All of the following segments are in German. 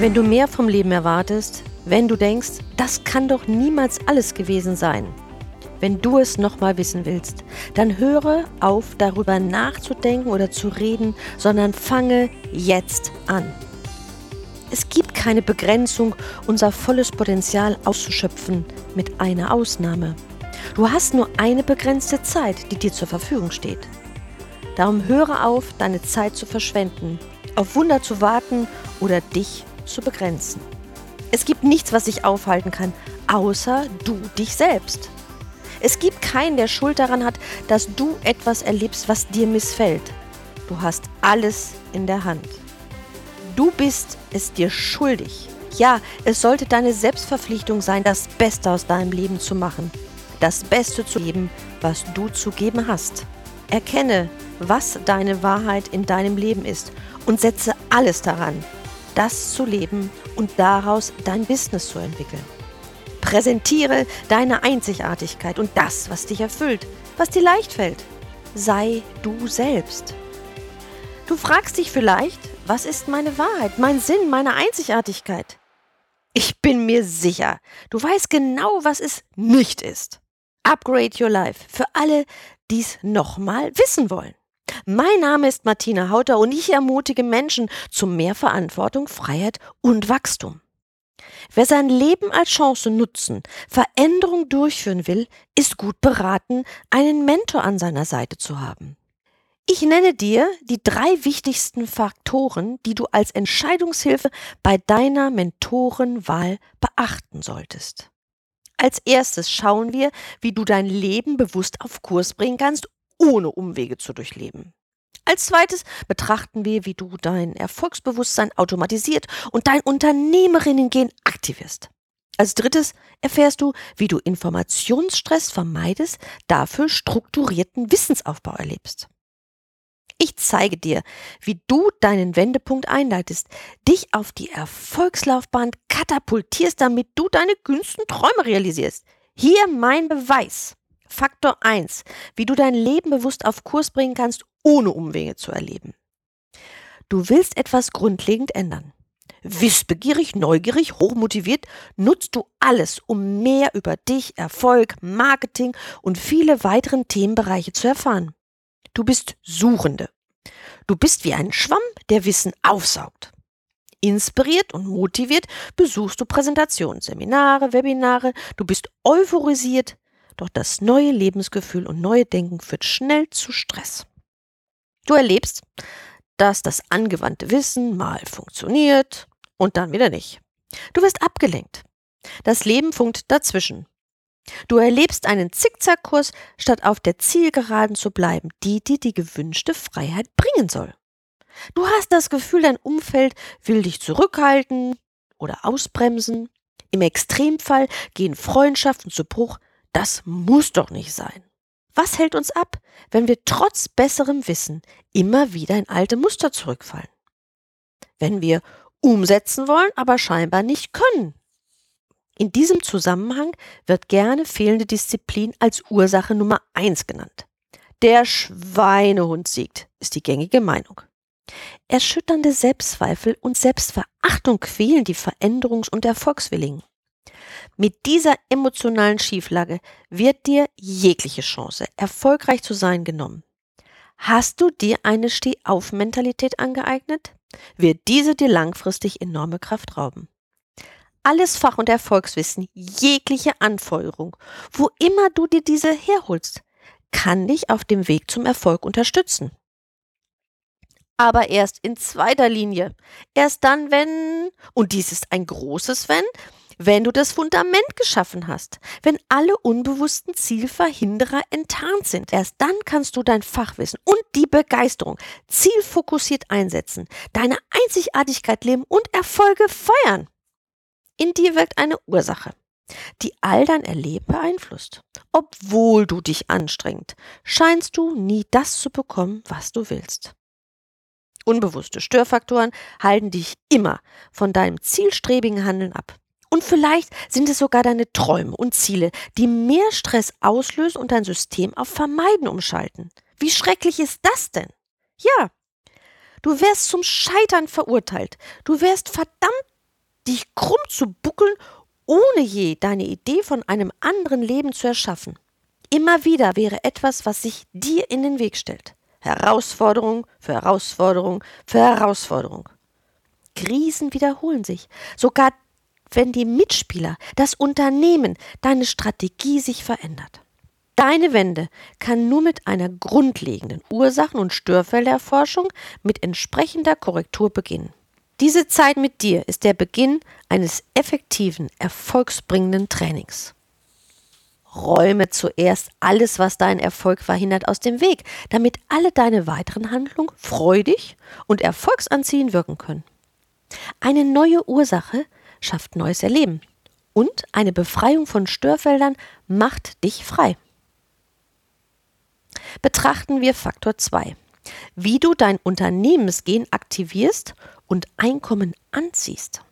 Wenn du mehr vom Leben erwartest, wenn du denkst, das kann doch niemals alles gewesen sein, wenn du es nochmal wissen willst, dann höre auf, darüber nachzudenken oder zu reden, sondern fange jetzt an. Es gibt keine Begrenzung, unser volles Potenzial auszuschöpfen, mit einer Ausnahme. Du hast nur eine begrenzte Zeit, die dir zur Verfügung steht. Darum höre auf, deine Zeit zu verschwenden, auf Wunder zu warten oder dich zu begrenzen. Es gibt nichts, was dich aufhalten kann, außer du dich selbst. Es gibt keinen, der Schuld daran hat, dass du etwas erlebst, was dir missfällt. Du hast alles in der Hand. Du bist es dir schuldig. Ja, es sollte deine Selbstverpflichtung sein, das Beste aus deinem Leben zu machen. Das Beste zu geben, was du zu geben hast. Erkenne, was deine Wahrheit in deinem Leben ist und setze alles daran, das zu leben und daraus dein Business zu entwickeln. Präsentiere deine Einzigartigkeit und das, was dich erfüllt, was dir leicht fällt. Sei du selbst. Du fragst dich vielleicht, was ist meine Wahrheit, mein Sinn, meine Einzigartigkeit? Ich bin mir sicher, du weißt genau, was es nicht ist. Upgrade Your Life für alle, die es nochmal wissen wollen. Mein Name ist Martina Hauter und ich ermutige Menschen zu mehr Verantwortung, Freiheit und Wachstum. Wer sein Leben als Chance nutzen, Veränderung durchführen will, ist gut beraten, einen Mentor an seiner Seite zu haben. Ich nenne dir die drei wichtigsten Faktoren, die du als Entscheidungshilfe bei deiner Mentorenwahl beachten solltest. Als erstes schauen wir, wie du dein Leben bewusst auf Kurs bringen kannst, ohne Umwege zu durchleben. Als zweites betrachten wir, wie du dein Erfolgsbewusstsein automatisiert und dein Unternehmerinnen-Gen aktivierst. Als drittes erfährst du, wie du Informationsstress vermeidest, dafür strukturierten Wissensaufbau erlebst. Ich zeige dir, wie du deinen Wendepunkt einleitest, dich auf die Erfolgslaufbahn katapultierst, damit du deine kühnsten Träume realisierst. Hier mein Beweis. Faktor 1, wie du dein Leben bewusst auf Kurs bringen kannst, ohne Umwege zu erleben. Du willst etwas grundlegend ändern. Wissbegierig, neugierig, hochmotiviert, nutzt du alles, um mehr über dich, Erfolg, Marketing und viele weiteren Themenbereiche zu erfahren. Du bist Suchende. Du bist wie ein Schwamm, der Wissen aufsaugt. Inspiriert und motiviert besuchst du Präsentationen, Seminare, Webinare, du bist euphorisiert, doch das neue Lebensgefühl und neue Denken führt schnell zu Stress. Du erlebst, dass das angewandte Wissen mal funktioniert und dann wieder nicht. Du wirst abgelenkt. Das Leben funkt dazwischen. Du erlebst einen Zickzackkurs, statt auf der Zielgeraden zu bleiben, die dir die gewünschte Freiheit bringen soll. Du hast das Gefühl, dein Umfeld will dich zurückhalten oder ausbremsen. Im Extremfall gehen Freundschaften zu Bruch. Das muss doch nicht sein. Was hält uns ab, wenn wir trotz besserem Wissen immer wieder in alte Muster zurückfallen? Wenn wir umsetzen wollen, aber scheinbar nicht können. In diesem Zusammenhang wird gerne fehlende Disziplin als Ursache Nummer eins genannt. Der Schweinehund siegt, ist die gängige Meinung. Erschütternde Selbstzweifel und Selbstverachtung quälen die Veränderungs- und Erfolgswilligen. Mit dieser emotionalen Schieflage wird dir jegliche Chance, erfolgreich zu sein, genommen. Hast du dir eine Steh-auf-Mentalität angeeignet? Wird diese dir langfristig enorme Kraft rauben. Alles Fach- und Erfolgswissen, jegliche Anfeuerung, wo immer du dir diese herholst, kann dich auf dem Weg zum Erfolg unterstützen. Aber erst in zweiter Linie. Erst dann, wenn, und dies ist ein großes Wenn, wenn du das Fundament geschaffen hast, wenn alle unbewussten Zielverhinderer enttarnt sind. Erst dann kannst du dein Fachwissen und die Begeisterung zielfokussiert einsetzen, deine Einzigartigkeit leben und Erfolge feiern. In dir wirkt eine Ursache, die all dein Erleben beeinflusst. Obwohl du dich anstrengst, scheinst du nie das zu bekommen, was du willst. Unbewusste Störfaktoren halten dich immer von deinem zielstrebigen Handeln ab. Und vielleicht sind es sogar deine Träume und Ziele, die mehr Stress auslösen und dein System auf Vermeiden umschalten. Wie schrecklich ist das denn? Ja, du wärst zum Scheitern verurteilt. Du wärst verdammt dich krumm zu buckeln, ohne je deine Idee von einem anderen Leben zu erschaffen. Immer wieder wäre etwas, was sich dir in den Weg stellt. Herausforderung für Herausforderung für Herausforderung. Krisen wiederholen sich. Sogar wenn die Mitspieler, das Unternehmen, deine Strategie sich verändert. Deine Wende kann nur mit einer grundlegenden Ursachen- und Störfelderforschung mit entsprechender Korrektur beginnen. Diese Zeit mit dir ist der Beginn eines effektiven, erfolgsbringenden Trainings. Räume zuerst alles, was deinen Erfolg verhindert, aus dem Weg, damit alle deine weiteren Handlungen freudig und erfolgsanziehend wirken können. Eine neue Ursache schafft neues Erleben und eine Befreiung von Störfeldern macht dich frei betrachten wir Faktor 2. Wie du dein Unternehmensgehen aktivierst und Einkommen anziehst.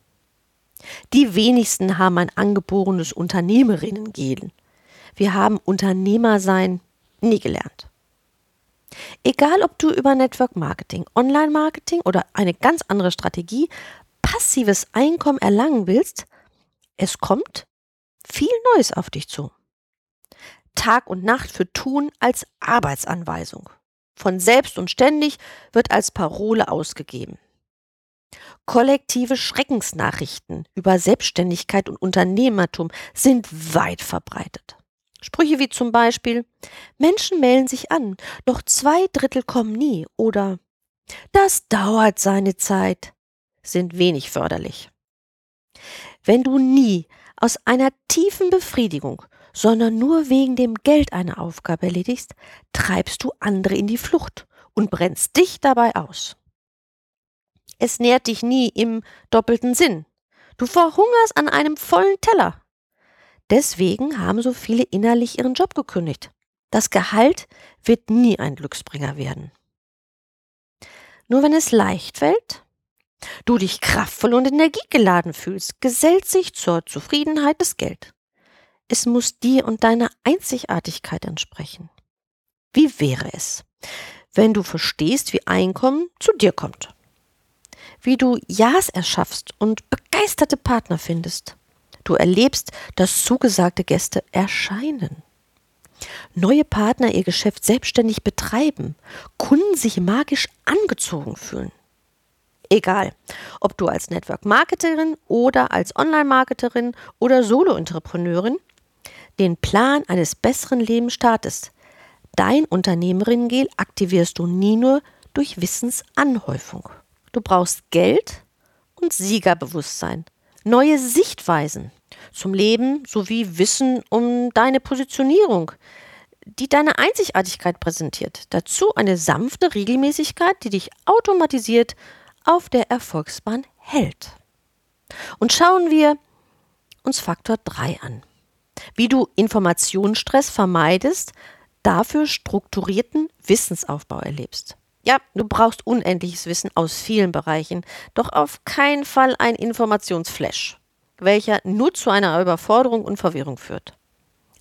Die wenigsten haben ein angeborenes Unternehmerinnen-Gen. Wir haben Unternehmer sein nie gelernt. Egal, ob du über Network Marketing, Online Marketing oder eine ganz andere Strategie passives Einkommen erlangen willst, es kommt viel Neues auf dich zu. Tag und Nacht für Tun als Arbeitsanweisung. Von selbst und ständig wird als Parole ausgegeben. Kollektive Schreckensnachrichten über Selbstständigkeit und Unternehmertum sind weit verbreitet. Sprüche wie zum Beispiel Menschen melden sich an, doch zwei Drittel kommen nie oder Das dauert seine Zeit sind wenig förderlich. Wenn du nie aus einer tiefen Befriedigung sondern nur wegen dem Geld eine Aufgabe erledigst, treibst du andere in die Flucht und brennst dich dabei aus. Es nährt dich nie im doppelten Sinn. Du verhungerst an einem vollen Teller. Deswegen haben so viele innerlich ihren Job gekündigt. Das Gehalt wird nie ein Glücksbringer werden. Nur wenn es leicht fällt, du dich kraftvoll und energiegeladen fühlst, gesellt sich zur Zufriedenheit das Geld. Es muss dir und deiner Einzigartigkeit entsprechen. Wie wäre es, wenn du verstehst, wie Einkommen zu dir kommt? Wie du Ja's erschaffst und begeisterte Partner findest? Du erlebst, dass zugesagte Gäste erscheinen. Neue Partner ihr Geschäft selbstständig betreiben, Kunden sich magisch angezogen fühlen. Egal, ob du als Network Marketerin oder als Online-Marketerin oder Solo-Entrepreneurin den Plan eines besseren Lebens startest. Dein Unternehmerinnengel aktivierst du nie nur durch Wissensanhäufung. Du brauchst Geld und Siegerbewusstsein, neue Sichtweisen zum Leben sowie Wissen um deine Positionierung, die deine Einzigartigkeit präsentiert. Dazu eine sanfte Regelmäßigkeit, die dich automatisiert auf der Erfolgsbahn hält. Und schauen wir uns Faktor 3 an wie du Informationsstress vermeidest, dafür strukturierten Wissensaufbau erlebst. Ja, du brauchst unendliches Wissen aus vielen Bereichen, doch auf keinen Fall ein Informationsflash, welcher nur zu einer Überforderung und Verwirrung führt.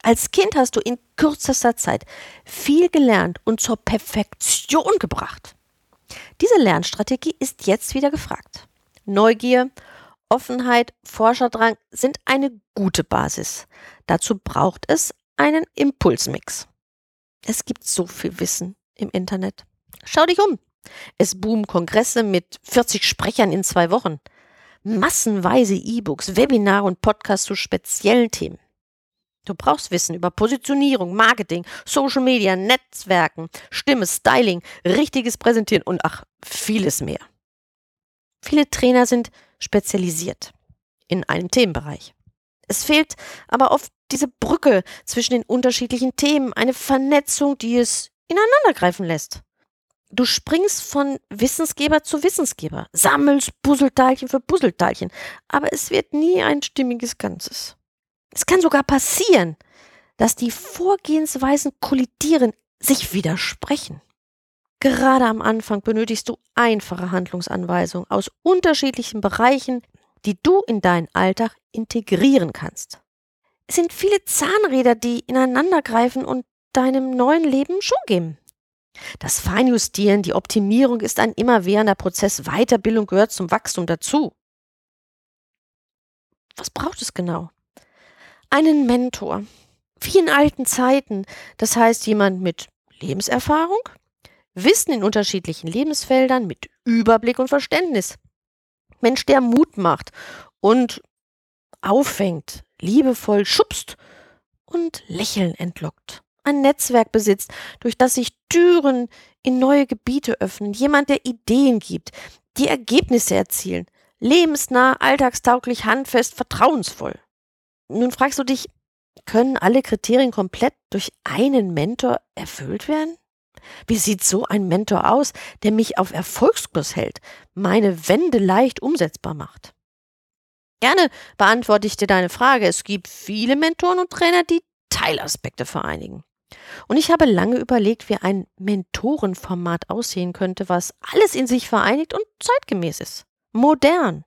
Als Kind hast du in kürzester Zeit viel gelernt und zur Perfektion gebracht. Diese Lernstrategie ist jetzt wieder gefragt. Neugier Offenheit, Forscherdrang sind eine gute Basis. Dazu braucht es einen Impulsmix. Es gibt so viel Wissen im Internet. Schau dich um. Es boomen Kongresse mit 40 Sprechern in zwei Wochen. Massenweise E-Books, Webinare und Podcasts zu speziellen Themen. Du brauchst Wissen über Positionierung, Marketing, Social Media, Netzwerken, Stimme, Styling, richtiges Präsentieren und ach, vieles mehr. Viele Trainer sind spezialisiert in einem Themenbereich. Es fehlt aber oft diese Brücke zwischen den unterschiedlichen Themen, eine Vernetzung, die es ineinandergreifen lässt. Du springst von Wissensgeber zu Wissensgeber, sammelst Puzzleteilchen für Puzzleteilchen, aber es wird nie ein stimmiges Ganzes. Es kann sogar passieren, dass die Vorgehensweisen kollidieren, sich widersprechen. Gerade am Anfang benötigst du einfache Handlungsanweisungen aus unterschiedlichen Bereichen, die du in deinen Alltag integrieren kannst. Es sind viele Zahnräder, die ineinandergreifen und deinem neuen Leben Schwung geben. Das Feinjustieren, die Optimierung ist ein immerwährender Prozess. Weiterbildung gehört zum Wachstum dazu. Was braucht es genau? Einen Mentor. Wie in alten Zeiten. Das heißt, jemand mit Lebenserfahrung, Wissen in unterschiedlichen Lebensfeldern, mit Überblick und Verständnis. Mensch, der Mut macht und auffängt, liebevoll schubst und Lächeln entlockt. Ein Netzwerk besitzt, durch das sich Türen in neue Gebiete öffnen. Jemand, der Ideen gibt, die Ergebnisse erzielen. Lebensnah, alltagstauglich, handfest, vertrauensvoll. Nun fragst du dich, können alle Kriterien komplett durch einen Mentor erfüllt werden? Wie sieht so ein Mentor aus, der mich auf Erfolgskurs hält, meine Wende leicht umsetzbar macht? Gerne beantworte ich dir deine Frage. Es gibt viele Mentoren und Trainer, die Teilaspekte vereinigen. Und ich habe lange überlegt, wie ein Mentorenformat aussehen könnte, was alles in sich vereinigt und zeitgemäß ist. Modern.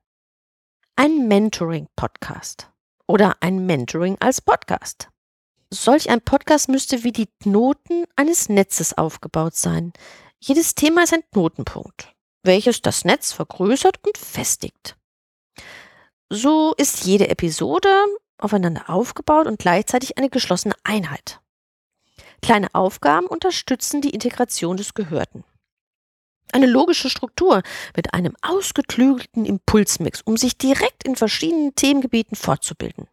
Ein Mentoring-Podcast. Oder ein Mentoring als Podcast. Solch ein Podcast müsste wie die Knoten eines Netzes aufgebaut sein. Jedes Thema ist ein Knotenpunkt, welches das Netz vergrößert und festigt. So ist jede Episode aufeinander aufgebaut und gleichzeitig eine geschlossene Einheit. Kleine Aufgaben unterstützen die Integration des Gehörten. Eine logische Struktur mit einem ausgeklügelten Impulsmix, um sich direkt in verschiedenen Themengebieten fortzubilden.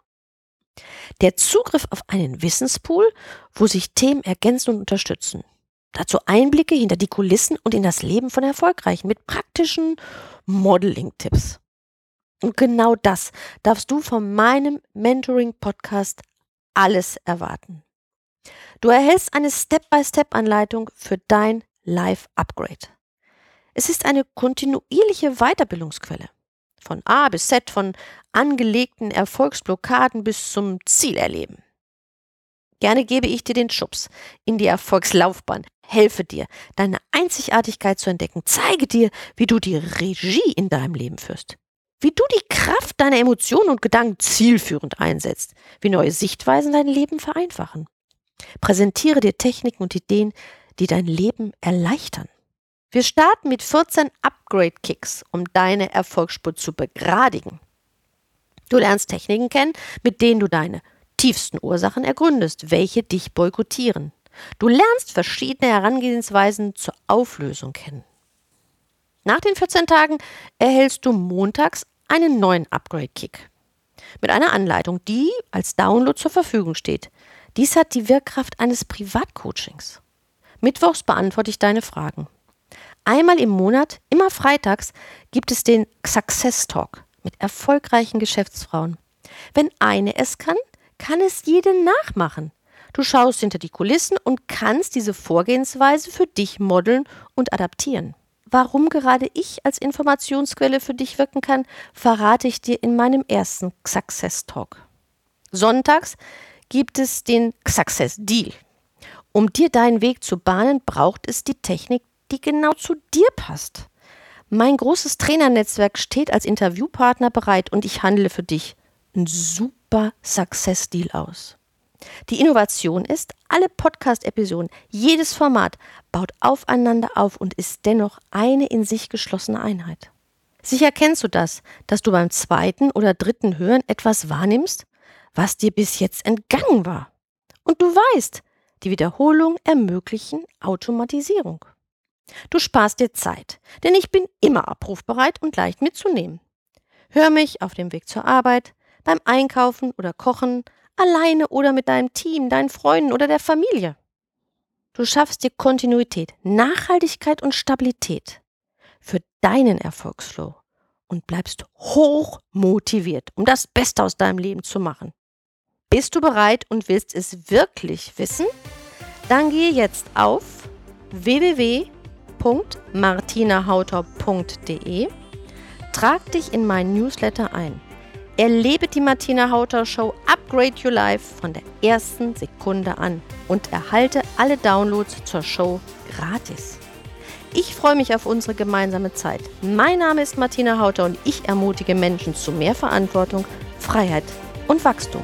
Der Zugriff auf einen Wissenspool, wo sich Themen ergänzen und unterstützen. Dazu Einblicke hinter die Kulissen und in das Leben von Erfolgreichen mit praktischen Modeling-Tipps. Und genau das darfst du von meinem Mentoring-Podcast alles erwarten. Du erhältst eine Step-by-Step-Anleitung für dein Life-Upgrade. Es ist eine kontinuierliche Weiterbildungsquelle. Von A bis Z, von angelegten Erfolgsblockaden bis zum Zielerleben. Gerne gebe ich dir den Schubs in die Erfolgslaufbahn, helfe dir, deine Einzigartigkeit zu entdecken, zeige dir, wie du die Regie in deinem Leben führst, wie du die Kraft deiner Emotionen und Gedanken zielführend einsetzt, wie neue Sichtweisen dein Leben vereinfachen. Präsentiere dir Techniken und Ideen, die dein Leben erleichtern. Wir starten mit 14 Upgrade-Kicks, um deine Erfolgsspur zu begradigen. Du lernst Techniken kennen, mit denen du deine tiefsten Ursachen ergründest, welche dich boykottieren. Du lernst verschiedene Herangehensweisen zur Auflösung kennen. Nach den 14 Tagen erhältst du montags einen neuen Upgrade-Kick mit einer Anleitung, die als Download zur Verfügung steht. Dies hat die Wirkkraft eines Privatcoachings. Mittwochs beantworte ich deine Fragen. Einmal im Monat, immer freitags, gibt es den Success Talk mit erfolgreichen Geschäftsfrauen. Wenn eine es kann, kann es jede nachmachen. Du schaust hinter die Kulissen und kannst diese Vorgehensweise für dich modeln und adaptieren. Warum gerade ich als Informationsquelle für dich wirken kann, verrate ich dir in meinem ersten Success Talk. Sonntags gibt es den Success Deal. Um dir deinen Weg zu bahnen, braucht es die Technik die genau zu dir passt. Mein großes Trainernetzwerk steht als Interviewpartner bereit und ich handle für dich ein super Success Deal aus. Die Innovation ist, alle Podcast-Episoden, jedes Format baut aufeinander auf und ist dennoch eine in sich geschlossene Einheit. Sicher kennst du das, dass du beim zweiten oder dritten Hören etwas wahrnimmst, was dir bis jetzt entgangen war. Und du weißt, die Wiederholung ermöglichen Automatisierung. Du sparst dir Zeit, denn ich bin immer abrufbereit und leicht mitzunehmen. Hör mich auf dem Weg zur Arbeit, beim Einkaufen oder Kochen, alleine oder mit deinem Team, deinen Freunden oder der Familie. Du schaffst dir Kontinuität, Nachhaltigkeit und Stabilität für deinen Erfolgsflow und bleibst hoch motiviert, um das Beste aus deinem Leben zu machen. Bist du bereit und willst es wirklich wissen? Dann gehe jetzt auf www www.martinahauter.de. Trag dich in meinen Newsletter ein. Erlebe die Martina Hauter Show Upgrade Your Life von der ersten Sekunde an und erhalte alle Downloads zur Show gratis. Ich freue mich auf unsere gemeinsame Zeit. Mein Name ist Martina Hauter und ich ermutige Menschen zu mehr Verantwortung, Freiheit und Wachstum.